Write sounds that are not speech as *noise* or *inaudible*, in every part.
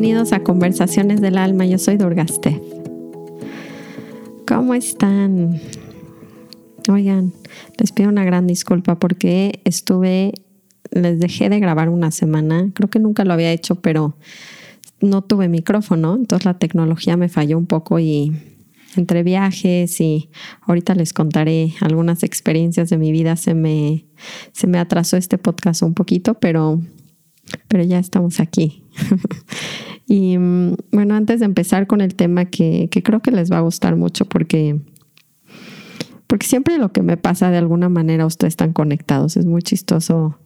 Bienvenidos a Conversaciones del Alma. Yo soy Durgaste. ¿Cómo están? Oigan, les pido una gran disculpa porque estuve, les dejé de grabar una semana. Creo que nunca lo había hecho, pero no tuve micrófono, entonces la tecnología me falló un poco y entre viajes y ahorita les contaré algunas experiencias de mi vida se me, se me atrasó este podcast un poquito, pero pero ya estamos aquí. *laughs* y mm, bueno, antes de empezar con el tema que, que, creo que les va a gustar mucho porque, porque siempre lo que me pasa de alguna manera ustedes están conectados. Es muy chistoso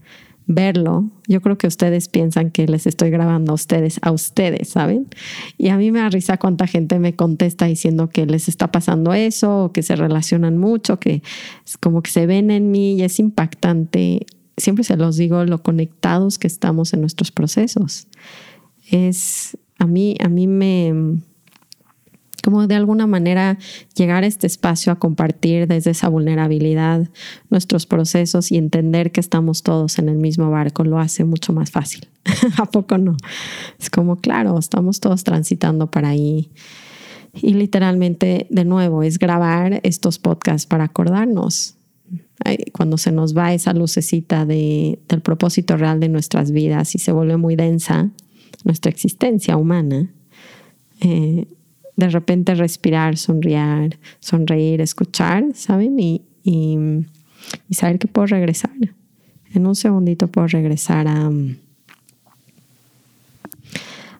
verlo. Yo creo que ustedes piensan que les estoy grabando a ustedes, a ustedes, ¿saben? Y a mí me da risa cuánta gente me contesta diciendo que les está pasando eso, o que se relacionan mucho, que es como que se ven en mí y es impactante siempre se los digo lo conectados que estamos en nuestros procesos. Es a mí, a mí me como de alguna manera llegar a este espacio a compartir desde esa vulnerabilidad nuestros procesos y entender que estamos todos en el mismo barco lo hace mucho más fácil. *laughs* ¿A poco no? Es como, claro, estamos todos transitando para ahí. Y literalmente, de nuevo, es grabar estos podcasts para acordarnos cuando se nos va esa lucecita de, del propósito real de nuestras vidas y se vuelve muy densa nuestra existencia humana, eh, de repente respirar, sonreír, sonreír, escuchar, ¿saben? Y, y, saber que puedo regresar. En un segundito puedo regresar a,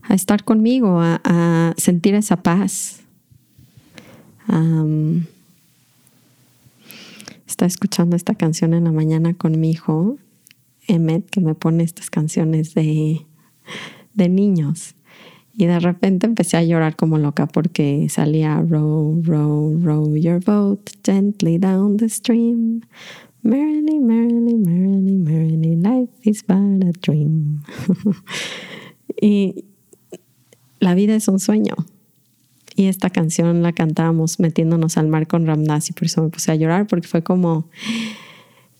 a estar conmigo, a, sentir esa paz. Estaba escuchando esta canción en la mañana con mi hijo, Emmet, que me pone estas canciones de, de niños. Y de repente empecé a llorar como loca porque salía row, row, row your boat gently down the stream. Merrily, merrily, merrily, merrily, life is but a dream. *laughs* y la vida es un sueño. Y esta canción la cantábamos metiéndonos al mar con Ramdas y por eso me puse a llorar porque fue como,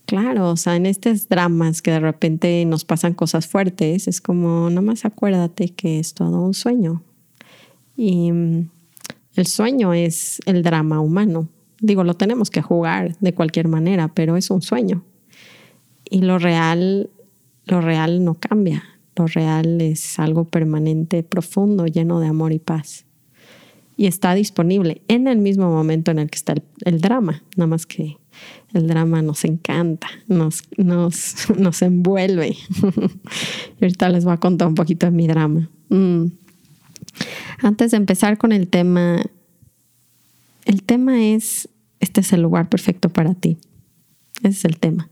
claro, o sea, en estos dramas que de repente nos pasan cosas fuertes, es como, nada más acuérdate que es todo un sueño. Y mm, el sueño es el drama humano. Digo, lo tenemos que jugar de cualquier manera, pero es un sueño. Y lo real, lo real no cambia. Lo real es algo permanente, profundo, lleno de amor y paz y está disponible en el mismo momento en el que está el, drama, nada más que el drama nos encanta, nos, nos, *laughs* nos envuelve. y ahorita les voy a contar un poquito de mi drama. Mm. Antes de empezar con el tema, el tema es, este es el lugar perfecto para ti. Ese es el tema.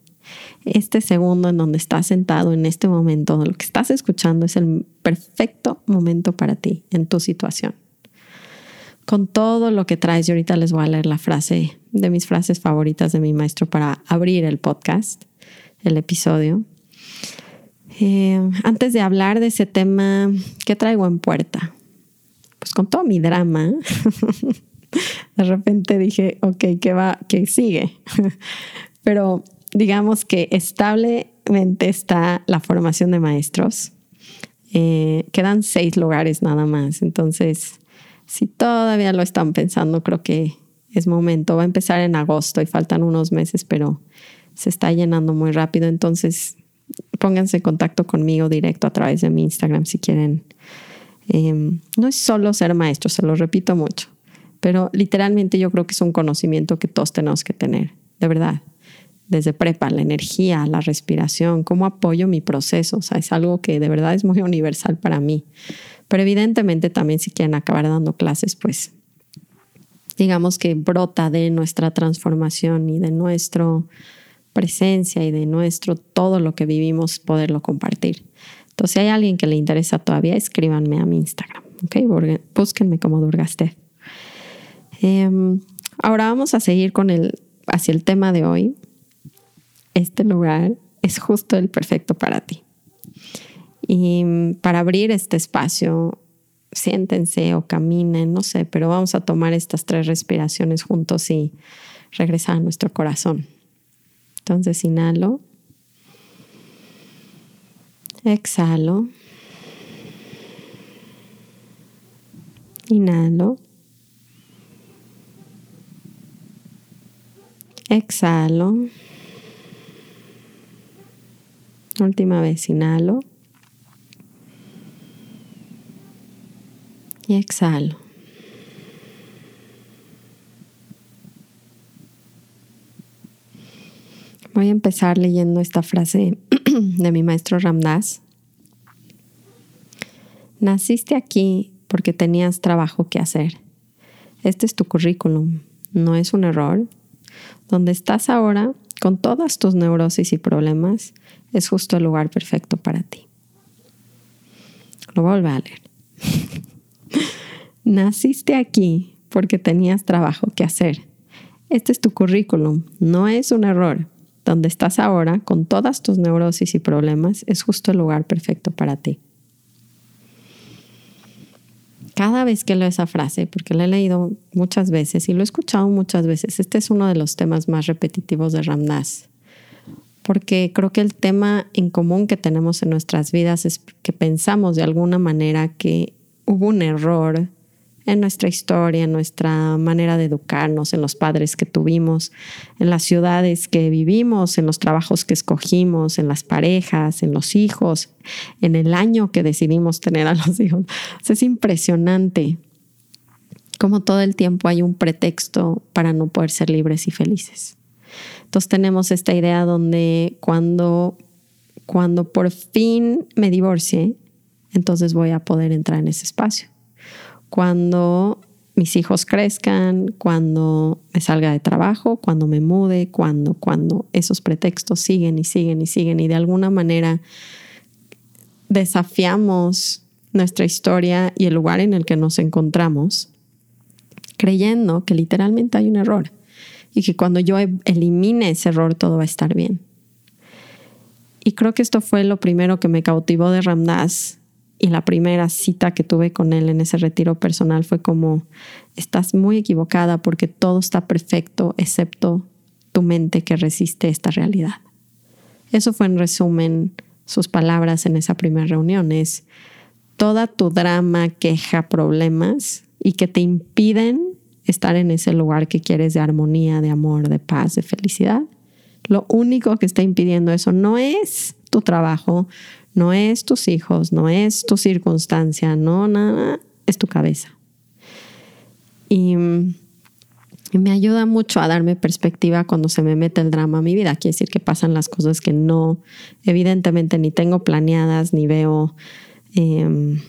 Este segundo en donde estás sentado en este momento, lo que estás escuchando es el perfecto momento para ti en tu situación con todo lo que traes. Y ahorita les voy a leer la frase de mis frases favoritas de mi maestro para abrir el podcast, el episodio. Eh, antes de hablar de ese tema, ¿qué traigo en puerta? Pues con todo mi drama, *laughs* de repente dije, ok, ¿qué va? ¿Qué sigue? *laughs* Pero digamos que establemente está la formación de maestros. Eh, quedan seis lugares nada más. Entonces, si todavía lo están pensando, creo que es momento. Va a empezar en agosto y faltan unos meses, pero se está llenando muy rápido. Entonces, pónganse en contacto conmigo directo a través de mi Instagram si quieren. Em, no es solo ser maestro, se lo repito mucho, pero literalmente yo creo que es un conocimiento que todos tenemos que tener, de verdad. Desde prepa, la energía, la respiración, cómo apoyo mi proceso. O sea, es algo que de verdad es muy universal para mí. Pero evidentemente también si quieren acabar dando clases, pues digamos que brota de nuestra transformación y de nuestra presencia y de nuestro todo lo que vivimos, poderlo compartir. Entonces, si hay alguien que le interesa todavía, escríbanme a mi Instagram, ¿ok? Búsquenme como Durgaste. Em, ahora vamos a seguir con el, hacia el tema de hoy. Este lugar es justo el perfecto para ti. Y para abrir este espacio, siéntense o caminen, no sé, pero vamos a tomar estas tres respiraciones juntos y regresar a nuestro corazón. Entonces, inhalo. Exhalo. Inhalo. Exhalo. Última vez, inhalo. Y exhalo. Voy a empezar leyendo esta frase *clears throat* de mi maestro Ramdas. Naciste aquí porque tenías trabajo que hacer. Este es tu currículum, no es un error. Donde estás ahora, con todas tus neurosis y problemas, es justo el lugar perfecto para ti. Lo vuelvo a leer. Naciste aquí porque tenías trabajo que hacer. Este es tu currículum, no es un error donde estás ahora, con todas tus neurosis y problemas, es justo el lugar perfecto para ti. Cada vez que leo esa frase, porque la he leído muchas veces y lo he escuchado muchas veces, este es uno de los temas más repetitivos de Ramdas, porque creo que el tema en común que tenemos en nuestras vidas es que pensamos de alguna manera que hubo un error en nuestra historia, en nuestra manera de educarnos, en los padres que tuvimos, en las ciudades que vivimos, en los trabajos que escogimos, en las parejas, en los hijos, en el año que decidimos tener a los *laughs* hijos. es impresionante cómo todo el tiempo hay un pretexto para no poder ser libres y felices. Entonces tenemos esta idea donde cuando, cuando por fin me divorcie, entonces voy a poder entrar en ese espacio cuando mis hijos crezcan, cuando me salga de trabajo, cuando me mude, cuando, cuando esos pretextos siguen y siguen y siguen y de alguna manera desafiamos nuestra historia y el lugar en el que nos encontramos, creyendo que literalmente hay un error y que cuando yo elimine ese error todo va a estar bien. Y creo que esto fue lo primero que me cautivó de Ramdas y la primera cita que tuve con él en ese retiro personal fue como, estás muy equivocada porque todo está perfecto excepto tu mente que resiste esta realidad. Eso fue en resumen sus palabras en esa primera reunión. Es toda tu drama, queja, problemas y que te impiden estar en ese lugar que quieres de armonía, de amor, de paz, de felicidad. Lo único que está impidiendo eso no es tu trabajo, no es tus hijos, no es tu circunstancia, no, nada, es tu cabeza. Y, me ayuda mucho a darme perspectiva cuando se me mete el drama a mi vida. Quiere decir que pasan las cosas que no, evidentemente, ni tengo planeadas, ni veo. Em,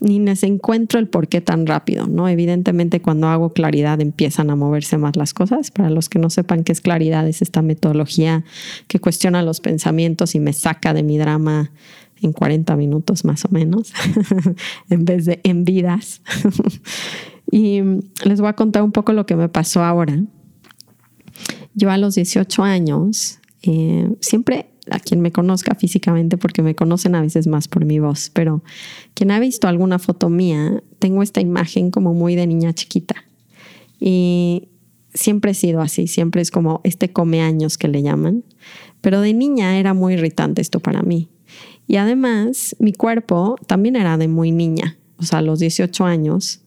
ni les encuentro el por qué tan rápido, ¿no? Evidentemente cuando hago claridad empiezan a moverse más las cosas. Para los que no sepan qué es claridad, es esta metodología que cuestiona los pensamientos y me saca de mi drama en 40 minutos más o menos, *laughs* en vez de en vidas. *laughs* y les voy a contar un poco lo que me pasó ahora. Yo a los 18 años eh, siempre a quien me conozca físicamente, porque me conocen a veces más por mi voz, pero quien ha visto alguna foto mía, tengo esta imagen como muy de niña chiquita. Y siempre he sido así, siempre es como este come años que le llaman. Pero de niña era muy irritante esto para mí. Y además, mi cuerpo también era de muy niña. O sea, a los 18 años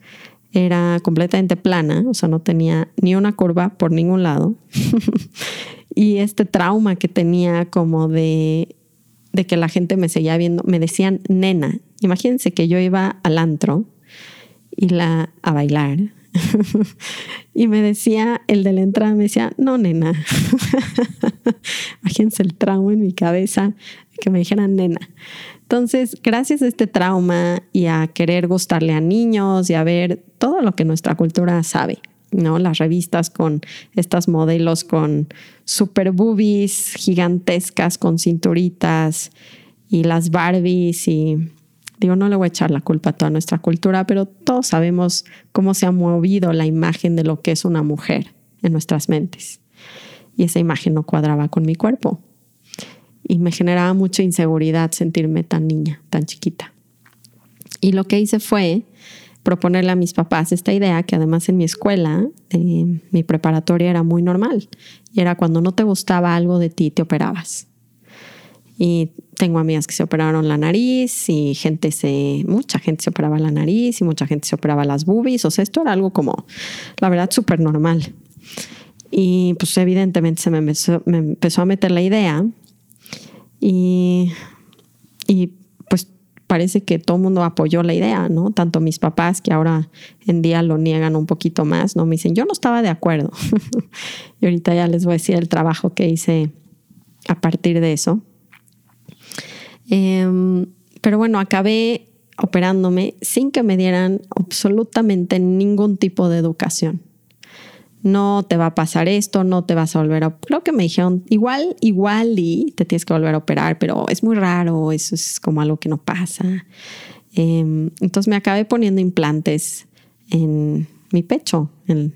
era completamente plana, o sea, no tenía ni una curva por ningún lado. *laughs* y este trauma que tenía como de, de que la gente me seguía viendo, me decían nena. Imagínense que yo iba al antro y la a bailar. *laughs* y me decía, el de la entrada me decía, no, nena. *laughs* Imagínense el trauma en mi cabeza que me dijeran nena. Entonces, gracias a este trauma y a querer gustarle a niños y a ver todo lo que nuestra cultura sabe, ¿no? Las revistas con estas modelos con super boobies gigantescas con cinturitas y las Barbies y digo, no le voy a echar la culpa a toda nuestra cultura, pero todos sabemos cómo se ha movido la imagen de lo que es una mujer en nuestras mentes. Y esa imagen no cuadraba con mi cuerpo. Y me generaba mucha inseguridad sentirme tan niña, tan chiquita. Y lo que hice fue proponerle a mis papás esta idea, que además en mi escuela, eh, mi preparatoria era muy normal, y era cuando no te gustaba algo de ti, te operabas. Y tengo amigas que se operaron la nariz y gente se, mucha gente se operaba la nariz y mucha gente se operaba las boobies. O sea, esto era algo como, la verdad, súper normal. Y pues evidentemente se me empezó, me empezó a meter la idea y, y parece que todo el mundo apoyó la idea, ¿no? Tanto mis papás, que ahora en día lo niegan un poquito más, ¿no? Me dicen, yo no estaba de acuerdo. *laughs* y ahorita ya les voy a decir el trabajo que hice a partir de eso. Em, pero bueno, acabé operándome sin que me dieran absolutamente ningún tipo de educación. No te va a pasar esto, no te vas a volver a... Creo que me dijeron, igual, igual y te tienes que volver a operar, pero es muy raro, eso es como algo que no pasa. Em, entonces me acabé poniendo implantes en mi pecho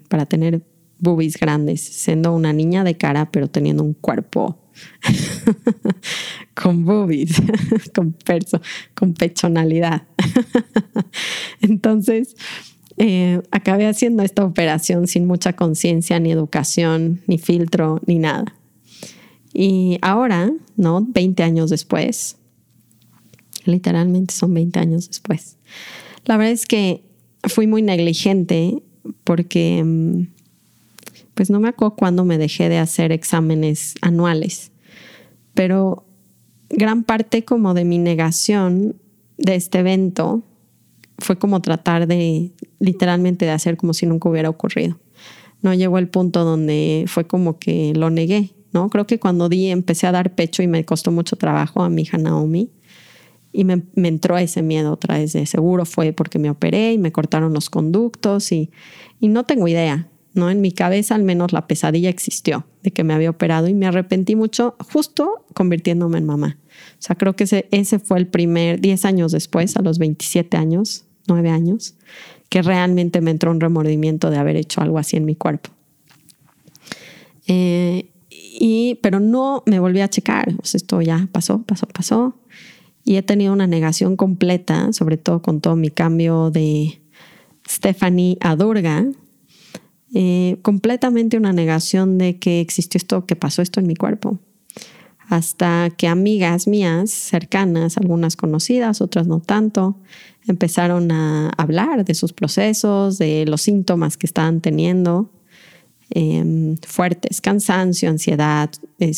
para tener boobies grandes, siendo una niña de cara, pero teniendo un cuerpo *laughs* con boobies, *laughs* con, perso, con pechonalidad. *laughs* Entonces, eh, acabé haciendo esta operación sin mucha conciencia, ni educación, ni filtro, ni nada. Y ahora, ¿no? 20 años después, literalmente son 20 años después. La verdad es que fui muy negligente porque mm, pues no me acuerdo cuándo me dejé de hacer exámenes anuales, pero gran parte como de mi negación de este evento fue como tratar de literalmente de hacer como si nunca hubiera ocurrido. No llegó el punto donde fue como que lo negué, ¿no? Creo que cuando di empecé a dar pecho y me costó mucho trabajo a mi hija Naomi y me, me entró ese miedo otra vez de seguro fue porque me operé y me cortaron los conductos y, y no tengo idea, ¿no? En mi cabeza al menos la pesadilla existió de que me había operado y me arrepentí mucho justo convirtiéndome en mamá. O sea, creo que ese, ese fue el primer, 10 años después, a los 27 años, 9 años, que realmente me entró un remordimiento de haber hecho algo así en mi cuerpo. Eh, y, pero no me volví a checar. Esto ya pasó, pasó, pasó. Y he tenido una negación completa, sobre todo con todo mi cambio de Stephanie a Durga, eh, completamente una negación de que existió esto, que pasó esto en mi cuerpo. Hasta que amigas mías cercanas, algunas conocidas, otras no tanto, empezaron a hablar de sus procesos, de los síntomas que estaban teniendo, em, fuertes, cansancio, ansiedad, eh,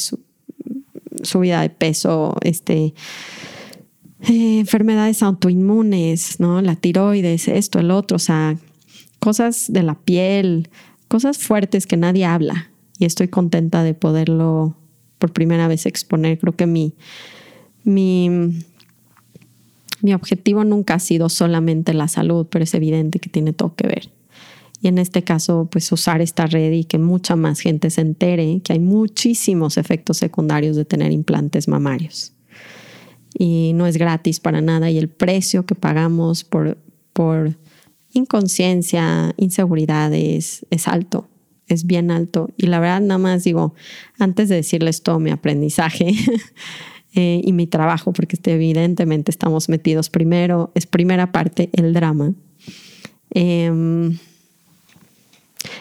subida de peso, este, eh, enfermedades autoinmunes, ¿no? La tiroides, esto, el otro, o sea, cosas de la piel, cosas fuertes que nadie habla. Y estoy contenta de poderlo por primera vez exponer. Creo que mi, mi, mi objetivo nunca ha sido solamente la salud, pero es evidente que tiene todo que ver. Y en este caso, pues usar esta red y que mucha más gente se entere que hay muchísimos efectos secundarios de tener implantes mamarios. Y no es gratis para nada y el precio que pagamos por, por inconsciencia, inseguridades, es alto, es bien alto. Y la verdad, nada más digo, antes de decirles todo mi aprendizaje *laughs* eh, y mi trabajo, porque este, evidentemente estamos metidos primero, es primera parte el drama. Em,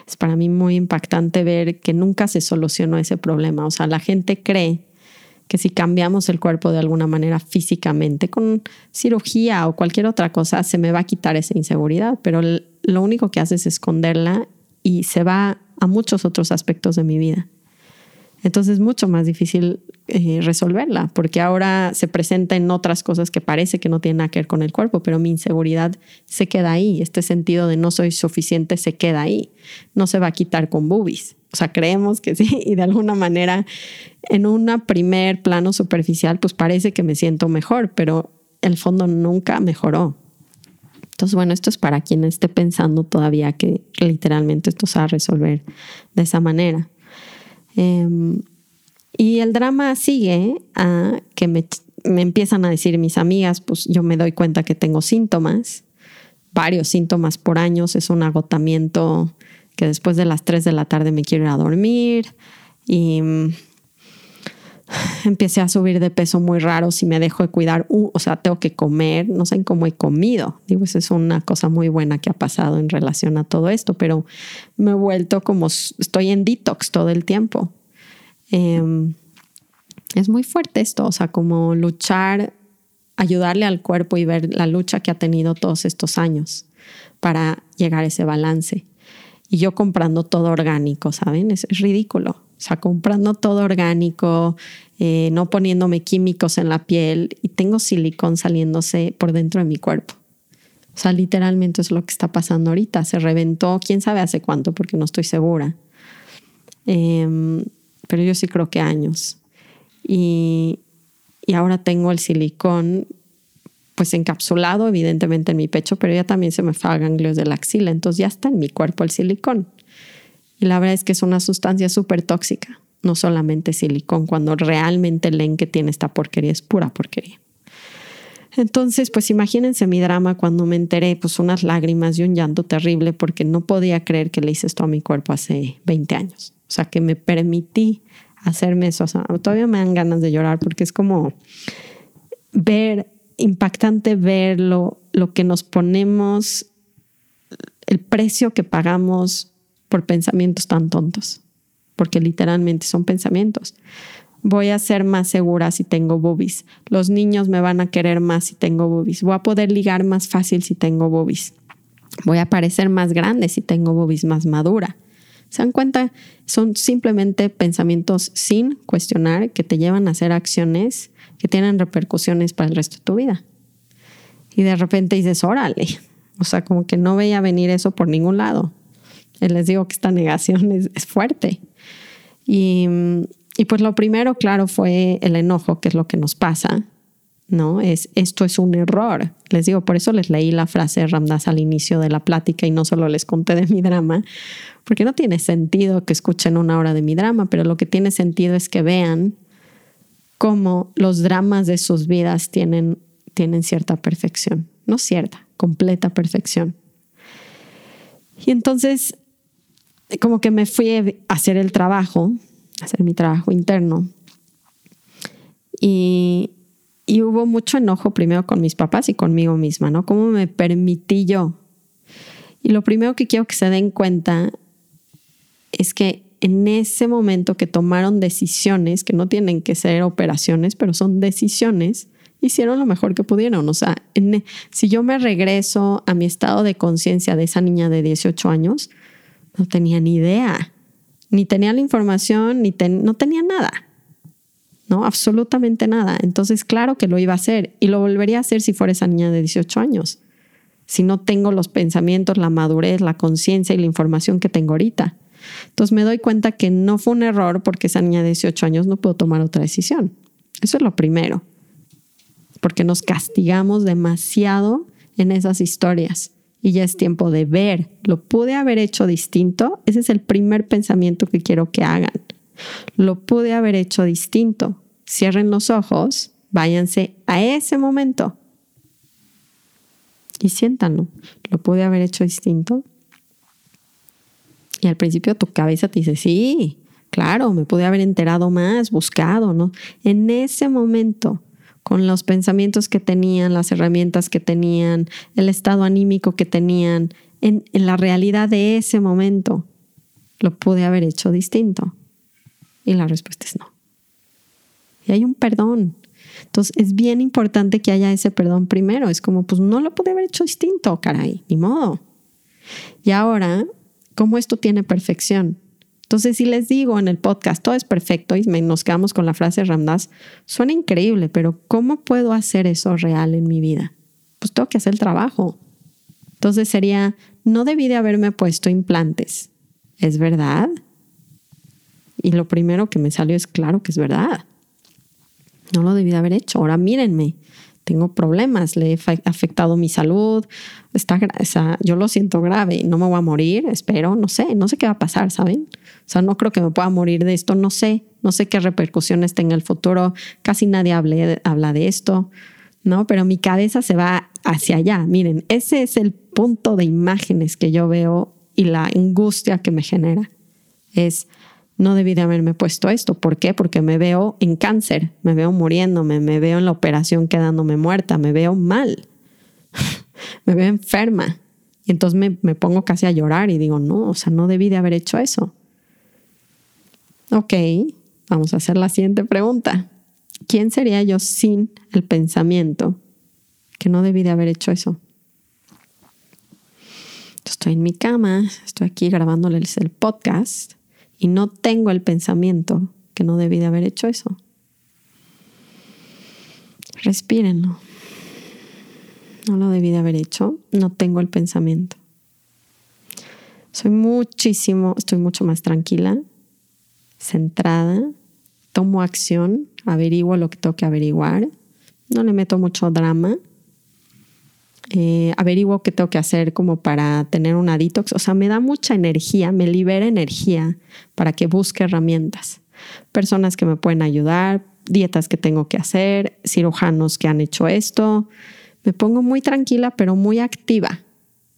es para mí muy impactante ver que nunca se solucionó ese problema. O sea, la gente cree que si cambiamos el cuerpo de alguna manera físicamente, con cirugía o cualquier otra cosa, se me va a quitar esa inseguridad, pero lo único que hace es esconderla y se va a muchos otros aspectos de mi vida. Entonces es mucho más difícil eh, resolverla, porque ahora se presenta en otras cosas que parece que no tienen nada que ver con el cuerpo, pero mi inseguridad se queda ahí, este sentido de no soy suficiente se queda ahí, no se va a quitar con boobies. O sea, creemos que sí, *laughs* y de alguna manera en un primer plano superficial, pues parece que me siento mejor, pero el fondo nunca mejoró. Entonces, bueno, esto es para quien esté pensando todavía que literalmente esto se va a resolver de esa manera. Em, y el drama sigue a que me, me empiezan a decir mis amigas, pues yo me doy cuenta que tengo síntomas, varios síntomas por años, es un agotamiento que después de las 3 de la tarde me quiero ir a dormir y *laughs* empecé a subir de peso muy raro si me dejo de cuidar, o sea, tengo que comer, no sé cómo he comido. Digo, esa es una cosa muy buena que ha pasado en relación a todo esto, pero me he vuelto como, estoy en detox todo el tiempo. Em, es muy fuerte esto, o sea, como luchar, ayudarle al cuerpo y ver la lucha que ha tenido todos estos años para llegar a ese balance. Y yo comprando todo orgánico, ¿saben? Es, ridículo. O sea, comprando todo orgánico, eh, no poniéndome químicos en la piel y tengo silicón saliéndose por dentro de mi cuerpo. O sea, literalmente es lo que está pasando ahorita. Se reventó, quién sabe hace cuánto, porque no estoy segura. Em, pero yo sí creo que años. Y, y ahora tengo el silicón pues encapsulado evidentemente en mi pecho, pero ya también se me fue a ganglios de la axila, entonces ya está en mi cuerpo el silicón. Y la verdad es que es una sustancia súper tóxica, no solamente silicón, cuando realmente leen que tiene esta porquería, es pura porquería. Entonces, pues imagínense mi drama cuando me enteré, pues unas lágrimas y un llanto terrible porque no podía creer que le hice esto a mi cuerpo hace 20 años. O sea, que me permití hacerme eso. todavía me dan ganas de llorar porque es como ver, impactante ver lo, que nos ponemos, el precio que pagamos por pensamientos tan tontos, porque literalmente son pensamientos. Voy a ser más segura si tengo boobies. Los niños me van a querer más si tengo boobies. Voy a poder ligar más fácil si tengo boobies. Voy a parecer más grande si tengo boobies más madura. ¿Se dan cuenta? Son simplemente pensamientos sin cuestionar que te llevan a hacer acciones que tienen repercusiones para el resto de tu vida. Y de repente dices, órale. O sea, como que no veía venir eso por ningún lado. Y les digo que esta negación es, es fuerte. Y, y pues lo primero, claro, fue el enojo, que es lo que nos pasa ¿no? Es esto es un error. Les digo, por eso les leí la frase de Ramdas al inicio de la plática y no solo les conté de mi drama, porque no tiene sentido que escuchen una hora de mi drama, pero lo que tiene sentido es que vean cómo los dramas de sus vidas tienen, tienen cierta perfección, no cierta, completa perfección. Y entonces, como que me fui a hacer el trabajo, hacer mi trabajo interno. Y, y hubo mucho enojo primero con mis papás y conmigo misma, ¿no? ¿Cómo me permití yo? Y lo primero que quiero que se den cuenta es que en ese momento que tomaron decisiones, que no tienen que ser operaciones, pero son decisiones, hicieron lo mejor que pudieron. O sea, si yo me regreso a mi estado de conciencia de esa niña de 18 años, no tenía ni idea, ni tenía la información, ni no tenía nada. ¿No? Absolutamente nada. Entonces, claro que lo iba a hacer y lo volvería a hacer si fuera esa niña de 18 años. Si no tengo los pensamientos, la madurez, la conciencia y la información que tengo ahorita. Entonces me doy cuenta que no fue un error porque esa niña de 18 años no pudo tomar otra decisión. Eso es lo primero. Porque nos castigamos demasiado en esas historias y ya es tiempo de ver. Lo pude haber hecho distinto. Ese es el primer pensamiento que quiero que hagan. Lo pude haber hecho distinto. Cierren los ojos, váyanse a ese momento y siéntanlo. Lo pude haber hecho distinto. Y al principio tu cabeza te dice, sí, claro, me pude haber enterado más, buscado, ¿no? En ese momento, con los pensamientos que tenían, las herramientas que tenían, el estado anímico que tenían, en, en la realidad de ese momento, lo pude haber hecho distinto. Y la respuesta es no. Y hay un perdón. Entonces es bien importante que haya ese perdón primero. Es como, pues no lo pude haber hecho distinto, caray, ni modo. Y ahora, ¿cómo esto tiene perfección? Entonces, si les digo en el podcast, todo es perfecto y nos quedamos con la frase Ramdas, suena increíble, pero ¿cómo puedo hacer eso real en mi vida? Pues tengo que hacer el trabajo. Entonces sería, no debí de haberme puesto implantes. ¿Es verdad? Y lo primero que me salió es claro que es verdad. No lo debí de haber hecho. Ahora mírenme, tengo problemas, le he afectado mi salud, está, yo lo siento grave, no me voy a morir, espero, no sé, no sé qué va a pasar, ¿saben? O sea, no creo que me pueda morir de esto, no sé, no sé qué repercusiones tenga el futuro, casi nadie habla de esto, ¿no? Pero mi cabeza se va hacia allá, miren, ese es el punto de imágenes que yo veo y la angustia que me genera. Es, no debí de haberme puesto esto. ¿Por qué? Porque me veo en cáncer, me veo muriéndome, me veo en la operación quedándome muerta, me veo mal, *laughs* me veo enferma. Y entonces me, me, pongo casi a llorar y digo, no, o sea, no debí de haber hecho eso. Ok, vamos a hacer la siguiente pregunta. ¿quién sería yo sin el pensamiento que no debí de haber hecho eso? Estoy en mi cama, estoy aquí grabándoles el podcast y no tengo el pensamiento que no debí de haber hecho eso. Respírenlo. No lo debí de haber hecho, no tengo el pensamiento. Soy muchísimo, estoy mucho más tranquila, centrada, tomo acción, averiguo lo que tengo que averiguar, no le meto mucho drama, eh, averiguo qué tengo que hacer como para tener una detox, o sea, me da mucha energía, me libera energía para que busque herramientas, personas que me pueden ayudar, dietas que tengo que hacer, cirujanos que han hecho esto, me pongo muy tranquila pero muy activa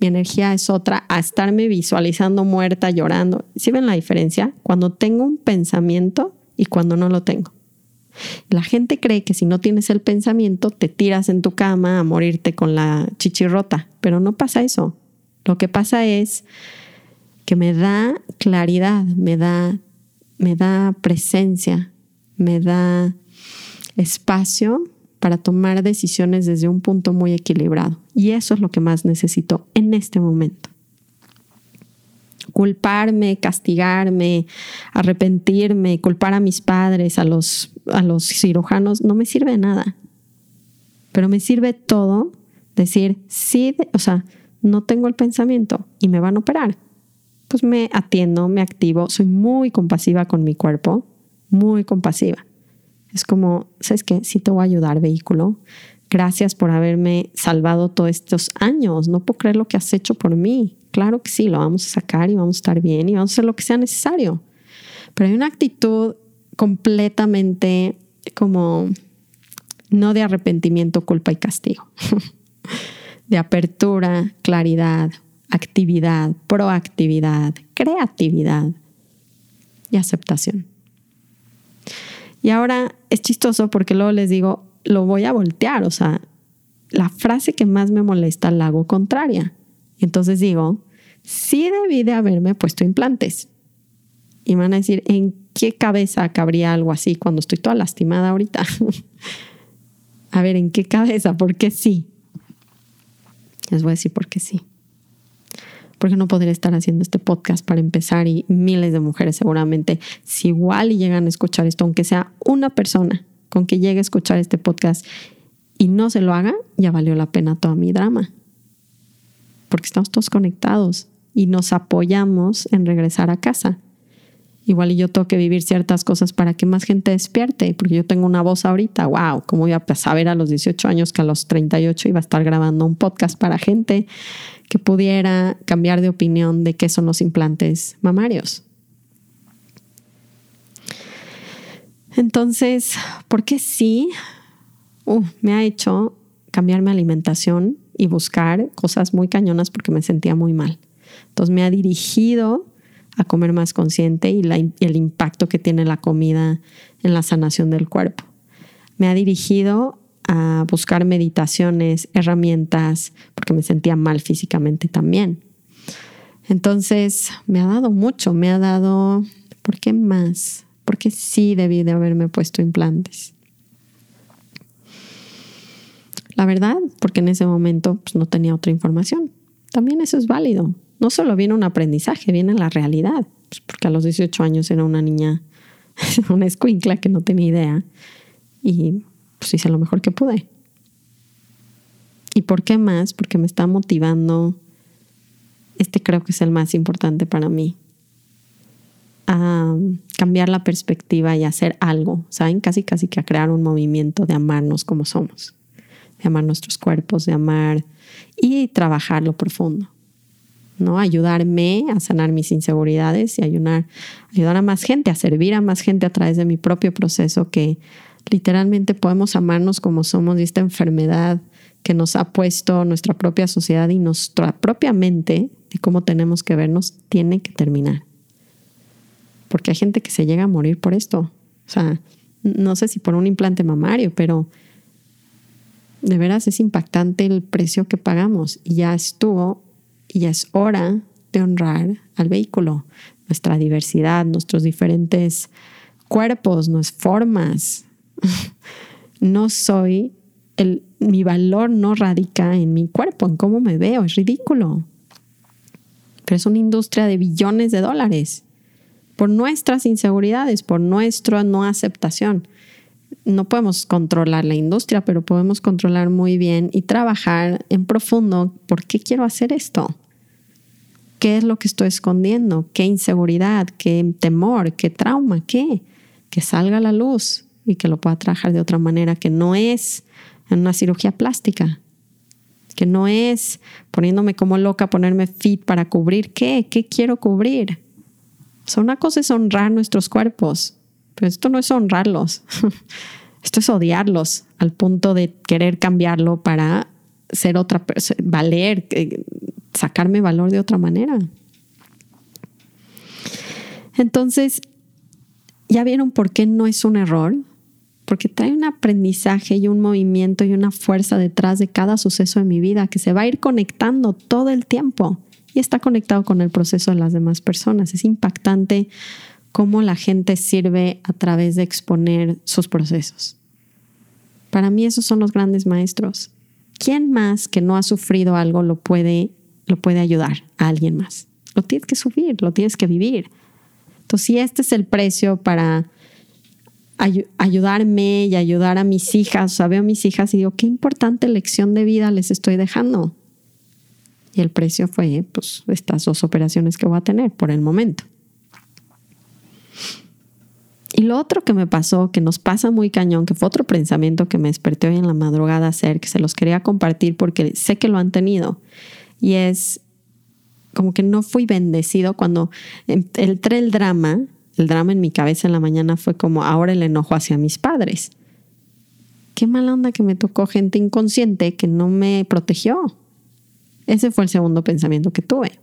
mi energía es otra a estarme visualizando muerta, llorando. ¿Sí ven la diferencia? Cuando tengo un pensamiento y cuando no lo tengo. La gente cree que si no tienes el pensamiento te tiras en tu cama a morirte con la chichirrota, pero no pasa eso. Lo que pasa es que me da claridad, me da, me da presencia, me da espacio para tomar decisiones desde un punto muy equilibrado. Y eso es lo que más necesito en este momento. Culparme, castigarme, arrepentirme, culpar a mis padres, a los, a los cirujanos, no me sirve de nada. Pero me sirve todo decir, sí, o sea, no tengo el pensamiento y me van a operar. Pues me atiendo, me activo, soy muy compasiva con mi cuerpo, muy compasiva. Es como, ¿sabes qué? Sí te voy a ayudar, vehículo. Gracias por haberme salvado todos estos años. No puedo creer lo que has hecho por mí. Claro que sí, lo vamos a sacar y vamos a estar bien y vamos a hacer lo que sea necesario. Pero hay una actitud completamente como no de arrepentimiento, culpa y castigo, *laughs* de apertura, claridad, actividad, proactividad, creatividad y aceptación. Y ahora es chistoso porque luego les digo, lo voy a voltear, o sea, la frase que más me molesta la hago contraria. Entonces digo, sí debí de haberme puesto implantes. Y van a decir, ¿en qué cabeza cabría algo así cuando estoy toda lastimada ahorita? *laughs* a ver, ¿en qué cabeza? ¿Por qué sí? Les voy a decir por qué sí porque no podría estar haciendo este podcast para empezar y miles de mujeres seguramente, si igual llegan a escuchar esto, aunque sea una persona con que llegue a escuchar este podcast y no se lo haga, ya valió la pena toda mi drama. Porque estamos todos conectados y nos apoyamos en regresar a casa. Igual y yo tengo que vivir ciertas cosas para que más gente despierte, porque yo tengo una voz ahorita, wow, ¿cómo voy a saber a los 18 años que a los 38 iba a estar grabando un podcast para gente que pudiera cambiar de opinión de qué son los implantes mamarios. Entonces, ¿por qué sí? Uh, me ha hecho cambiar mi alimentación y buscar cosas muy cañonas porque me sentía muy mal. Entonces me ha dirigido a comer más consciente y el impacto que tiene la comida en la sanación del cuerpo. Me ha dirigido a buscar meditaciones, herramientas, porque me sentía mal físicamente también. Entonces, me ha dado mucho, me ha dado, ¿por qué más? Porque sí debí de haberme puesto implantes. La verdad, porque en ese momento pues, no tenía otra información. También eso es válido. No solo viene un aprendizaje, viene la realidad. Pues, porque a los 18 años era una niña, *laughs* una escuincla que no tenía idea. Y pues hice lo mejor que pude. ¿Y por qué más? Porque me está motivando, este creo que es el más importante para mí, a cambiar la perspectiva y hacer algo, ¿saben? Casi, casi que a crear un movimiento de amarnos como somos, de amar nuestros cuerpos, de amar y trabajar lo profundo. ¿no? Ayudarme a sanar mis inseguridades y ayudar, ayudar a más gente, a servir a más gente a través de mi propio proceso que literalmente podemos amarnos como somos y esta enfermedad que nos ha puesto nuestra propia sociedad y nuestra propia mente de cómo tenemos que vernos tiene que terminar. Porque hay gente que se llega a morir por esto. O sea, no sé si por un implante mamario, pero de veras es impactante el precio que pagamos. Y ya estuvo y ya es hora de honrar al vehículo, nuestra diversidad, nuestros diferentes cuerpos, nuestras formas, *laughs* no soy, el, mi valor no radica en mi cuerpo, en cómo me veo, es ridículo. Pero es una industria de billones de dólares por nuestras inseguridades, por nuestra no aceptación. No podemos controlar la industria, pero podemos controlar muy bien y trabajar en profundo. ¿Por qué quiero hacer esto? ¿Qué es lo que estoy escondiendo? ¿Qué inseguridad? ¿Qué temor? ¿Qué trauma? ¿Qué? Que salga a la luz y que lo pueda trabajar de otra manera, que no es en una cirugía plástica, que no es poniéndome como loca, ponerme fit para cubrir. ¿Qué? ¿Qué quiero cubrir? O una cosa es honrar nuestros cuerpos, pero esto no es honrarlos. *laughs* Esto es odiarlos al punto de querer cambiarlo para ser otra persona, valer, eh, sacarme valor de otra manera. Entonces, ¿ya vieron por qué no es un error? Porque trae un aprendizaje y un movimiento y una fuerza detrás de cada suceso de mi vida que se va a ir conectando todo el tiempo y está conectado con el proceso de las demás personas. Es impactante cómo la gente sirve a través de exponer sus procesos. Para mí esos son los grandes maestros. ¿Quién más que no ha sufrido algo lo puede lo puede ayudar a alguien más. Lo tienes que subir, lo tienes que vivir. Entonces, si este es el precio para ayudarme y ayudar a mis hijas, o sea, veo a mis hijas y digo, qué importante lección de vida les estoy dejando. Y el precio fue, pues, estas dos operaciones que voy a tener por el momento. Y lo otro que me pasó, que nos pasa muy cañón, que fue otro pensamiento que me desperté hoy en la madrugada a hacer, que se los quería compartir porque sé que lo han tenido, y es como que no fui bendecido cuando entré el drama, el drama en mi cabeza en la mañana fue como ahora el enojo hacia mis padres. Qué mala onda que me tocó gente inconsciente que no me protegió. Ese fue el segundo pensamiento que tuve.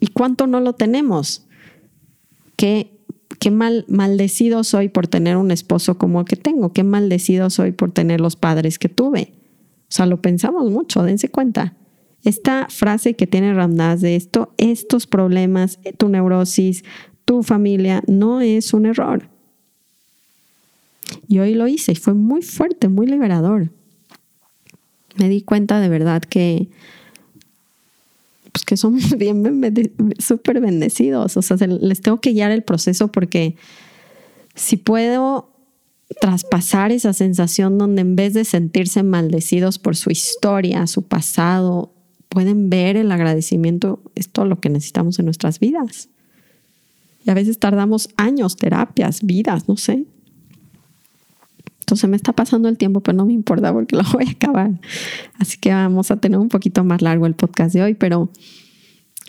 ¿Y cuánto no lo tenemos? Qué, qué mal, maldecido soy por tener un esposo como el que tengo. Qué maldecido soy por tener los padres que tuve. O sea, lo pensamos mucho, dense cuenta. Esta frase que tiene Ramdas de esto, estos problemas, tu neurosis, tu familia, no es un error. Y hoy lo hice y fue muy fuerte, muy liberador. Me di cuenta de verdad que, pues que somos *laughs* bien súper bendecidos. O sea, les tengo que guiar el proceso porque si puedo traspasar esa sensación donde en vez de sentirse maldecidos por su historia, su pasado, pueden ver el agradecimiento, es todo lo que necesitamos en nuestras vidas. Y a veces tardamos años, terapias, vidas, no sé. Entonces me está pasando el tiempo, pero no me importa porque *laughs* lo voy a acabar. Así que vamos a tener un poquito más largo el podcast de hoy, pero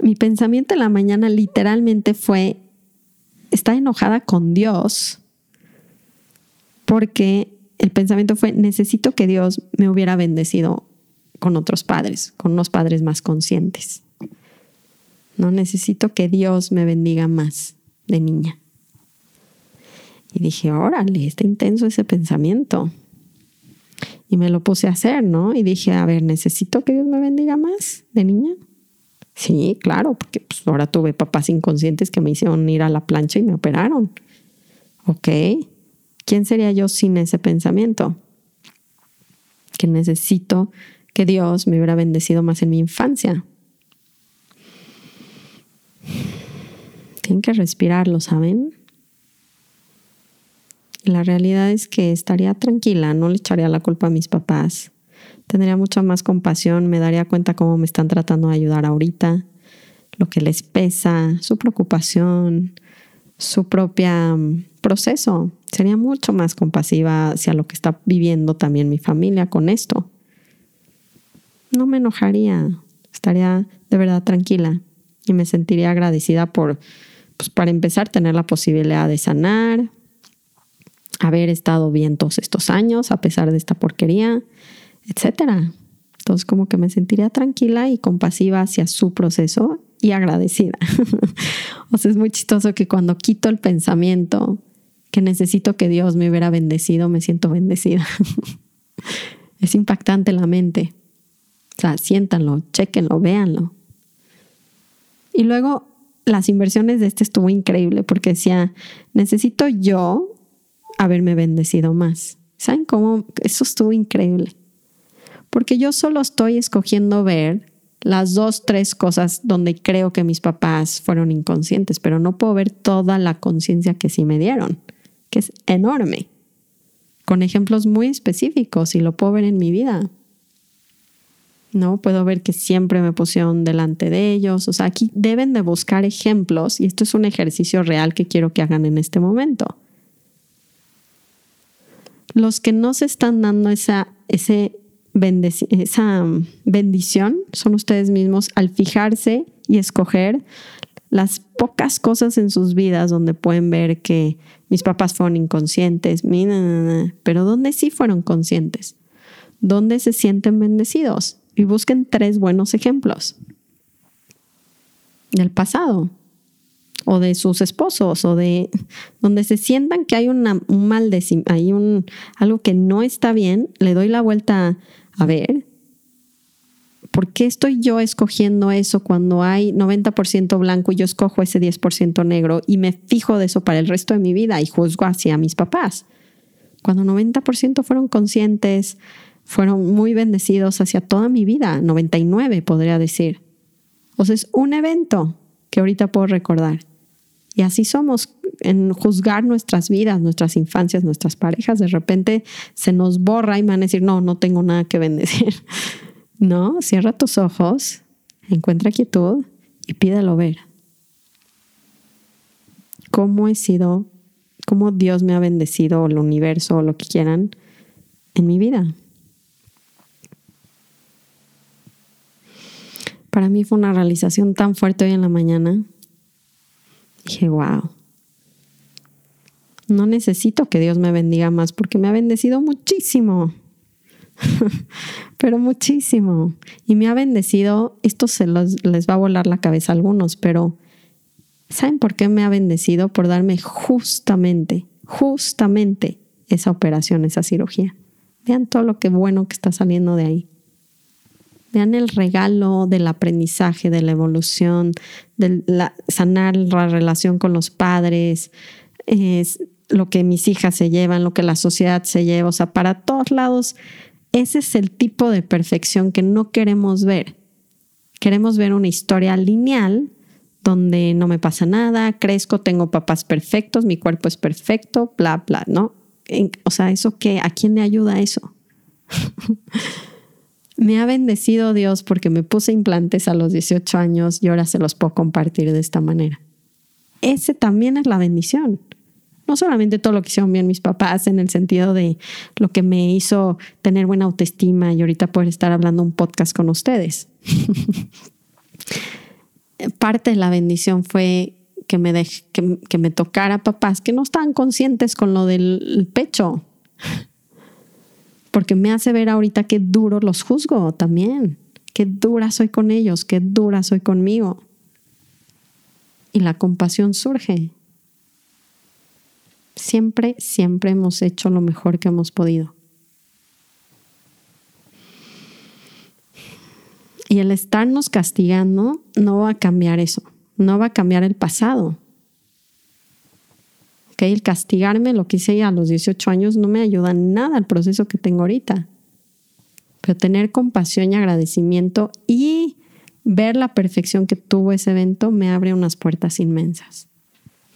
mi pensamiento en la mañana literalmente fue, está enojada con Dios porque el pensamiento fue, necesito que Dios me hubiera bendecido con otros padres, con unos padres más conscientes. No necesito que Dios me bendiga más de niña. Y dije, órale, está intenso ese pensamiento. Y me lo puse a hacer, ¿no? Y dije, a ver, ¿necesito que Dios me bendiga más de niña? Sí, claro, porque pues, ahora tuve papás inconscientes que me hicieron ir a la plancha y me operaron. Ok, ¿quién sería yo sin ese pensamiento? Que necesito que Dios me hubiera bendecido más en mi infancia. Tienen que respirarlo, ¿saben? La realidad es que estaría tranquila, no le echaría la culpa a mis papás. Tendría mucha más compasión, me daría cuenta cómo me están tratando de ayudar ahorita, lo que les pesa, su preocupación, su propio mm, proceso. Sería mucho más compasiva hacia lo que está viviendo también mi familia con esto no me enojaría, estaría de verdad tranquila y me sentiría agradecida por, pues para empezar, tener la posibilidad de sanar, haber estado bien todos estos años a pesar de esta porquería, etcétera. Entonces como que me sentiría tranquila y compasiva hacia su proceso y agradecida. *laughs* o sea, es muy chistoso que cuando quito el pensamiento que necesito que Dios me hubiera bendecido, me siento bendecida. *laughs* es impactante la mente. O sea, siéntanlo, chequenlo, véanlo. Y luego las inversiones de este estuvo increíble porque decía, necesito yo haberme bendecido más. ¿Saben cómo? Eso estuvo increíble. Porque yo solo estoy escogiendo ver las dos, tres cosas donde creo que mis papás fueron inconscientes, pero no puedo ver toda la conciencia que sí me dieron, que es enorme, con ejemplos muy específicos y lo puedo ver en mi vida. ¿no? Puedo ver que siempre me pusieron delante de ellos. O sea, aquí deben de buscar ejemplos y esto es un ejercicio real que quiero que hagan en este momento. Los que no se están dando esa, esa bendición son ustedes mismos al fijarse y escoger las pocas cosas en sus vidas donde pueden ver que mis papás fueron inconscientes, pero donde sí fueron conscientes, donde se sienten bendecidos y busquen tres buenos ejemplos del pasado o de sus esposos o de donde se sientan que hay un mal de, hay un algo que no está bien, le doy la vuelta a ver. ¿Por qué estoy yo escogiendo eso cuando hay 90% blanco y yo escojo ese 10% negro y me fijo de eso para el resto de mi vida y juzgo hacia mis papás? Cuando 90% fueron conscientes, fueron muy bendecidos hacia toda mi vida, 99 podría decir. O sea, es un evento que ahorita puedo recordar. Y así somos en juzgar nuestras vidas, nuestras infancias, nuestras parejas. De repente se nos borra y van a decir, no, no tengo nada que bendecir. *laughs* No, cierra tus ojos, encuentra quietud y pídelo ver. ¿Cómo he sido, cómo Dios me ha bendecido o el universo o lo que quieran en mi vida? Para mí fue una realización tan fuerte hoy en la mañana. Dije, wow. No necesito que Dios me bendiga más porque me ha bendecido muchísimo. *laughs* pero muchísimo. Y me ha bendecido, esto se les va a volar la cabeza a algunos, pero ¿saben por qué me ha bendecido? Por darme justamente, justamente esa operación, esa cirugía. Vean todo lo que bueno que está saliendo de ahí. Vean el regalo del aprendizaje, de la evolución, de sanar la relación con los padres, es lo que mis hijas se llevan, lo que la sociedad se lleva, o sea, para todos lados, ese es el tipo de perfección que no queremos ver. Queremos ver una historia lineal donde no me pasa nada, crezco, tengo papás perfectos, mi cuerpo es perfecto, bla, bla, ¿no? O sea, ¿eso qué? ¿A quién le ayuda eso? *laughs* Me ha bendecido Dios porque me puse implantes a los 18 años y ahora se los puedo compartir de esta manera. Ese también es la bendición. No solamente todo lo que hicieron bien mis papás en el sentido de lo que me hizo tener buena autoestima y ahorita poder estar hablando un podcast con ustedes. *laughs* Parte de la bendición fue que me, que, que me tocara papás que no estaban conscientes con lo del pecho porque me hace ver ahorita qué duro los juzgo también, qué dura soy con ellos, qué dura soy conmigo. Y la compasión surge. Siempre, siempre hemos hecho lo mejor que hemos podido. Y el estarnos castigando no va a cambiar eso, no va a cambiar el pasado. El castigarme, lo que hice a los 18 años, no me ayuda nada al proceso que tengo ahorita. Pero tener compasión y agradecimiento y ver la perfección que tuvo ese evento me abre unas puertas inmensas.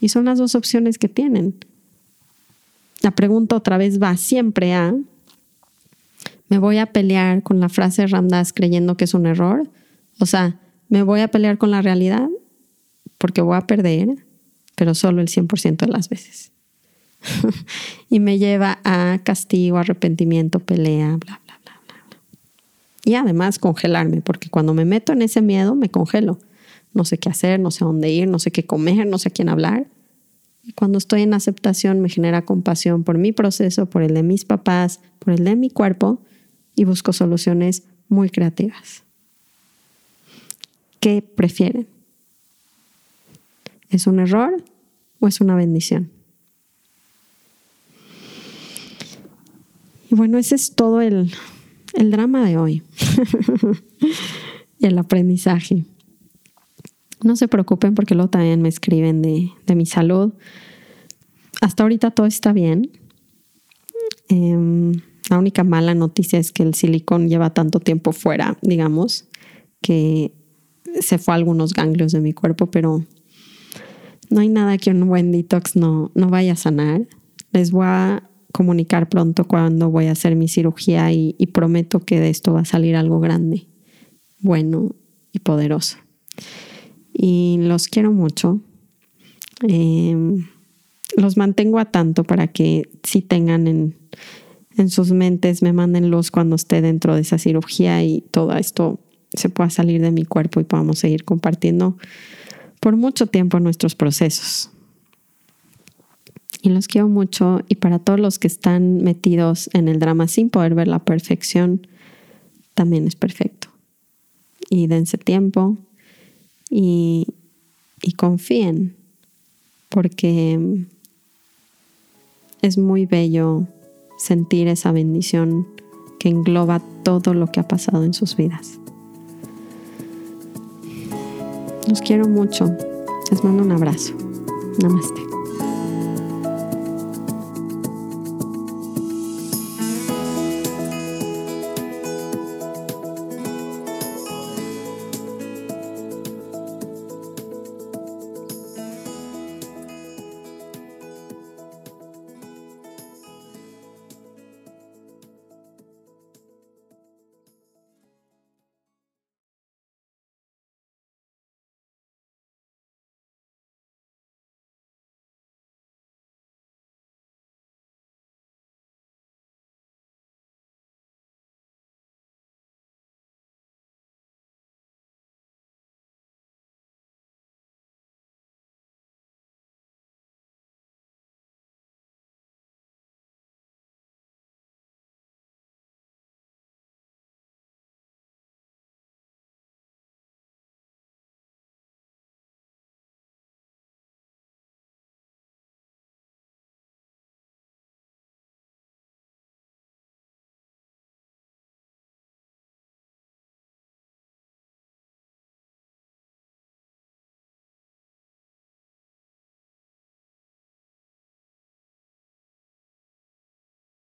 Y son las dos opciones que tienen. La pregunta otra vez va siempre a, ¿me voy a pelear con la frase Ramdas creyendo que es un error? O sea, ¿me voy a pelear con la realidad porque voy a perder? Pero solo el 100% de las veces. *laughs* y me lleva a castigo, arrepentimiento, pelea, bla, bla, bla, bla. Y además congelarme, porque cuando me meto en ese miedo me congelo. No sé qué hacer, no sé a dónde ir, no sé qué comer, no sé a quién hablar. Y cuando estoy en aceptación me genera compasión por mi proceso, por el de mis papás, por el de mi cuerpo y busco soluciones muy creativas. ¿Qué prefieren? ¿Es un error o es una bendición? Y bueno, ese es todo el, drama de hoy y *laughs* el aprendizaje. No se preocupen porque luego también me escriben de, de mi salud. Hasta ahorita todo está bien. Em, la única mala noticia es que el silicón lleva tanto tiempo fuera, digamos, que se fue a algunos ganglios de mi cuerpo, pero no hay nada que un buen detox no, no vaya a sanar. Les voy a comunicar pronto cuando voy a hacer mi cirugía y, prometo que de esto va a salir algo grande, bueno y poderoso. Y los quiero mucho. Em, los mantengo a tanto para que si tengan en, en sus mentes, me manden luz cuando esté dentro de esa cirugía y todo esto se pueda salir de mi cuerpo y podamos seguir compartiendo por mucho tiempo nuestros procesos. Y los quiero mucho y para todos los que están metidos en el drama sin poder ver la perfección, también es perfecto. Y dense tiempo y, y confíen, porque es muy bello sentir esa bendición que engloba todo lo que ha pasado en sus vidas. Los quiero mucho. Les mando un abrazo. Namaste.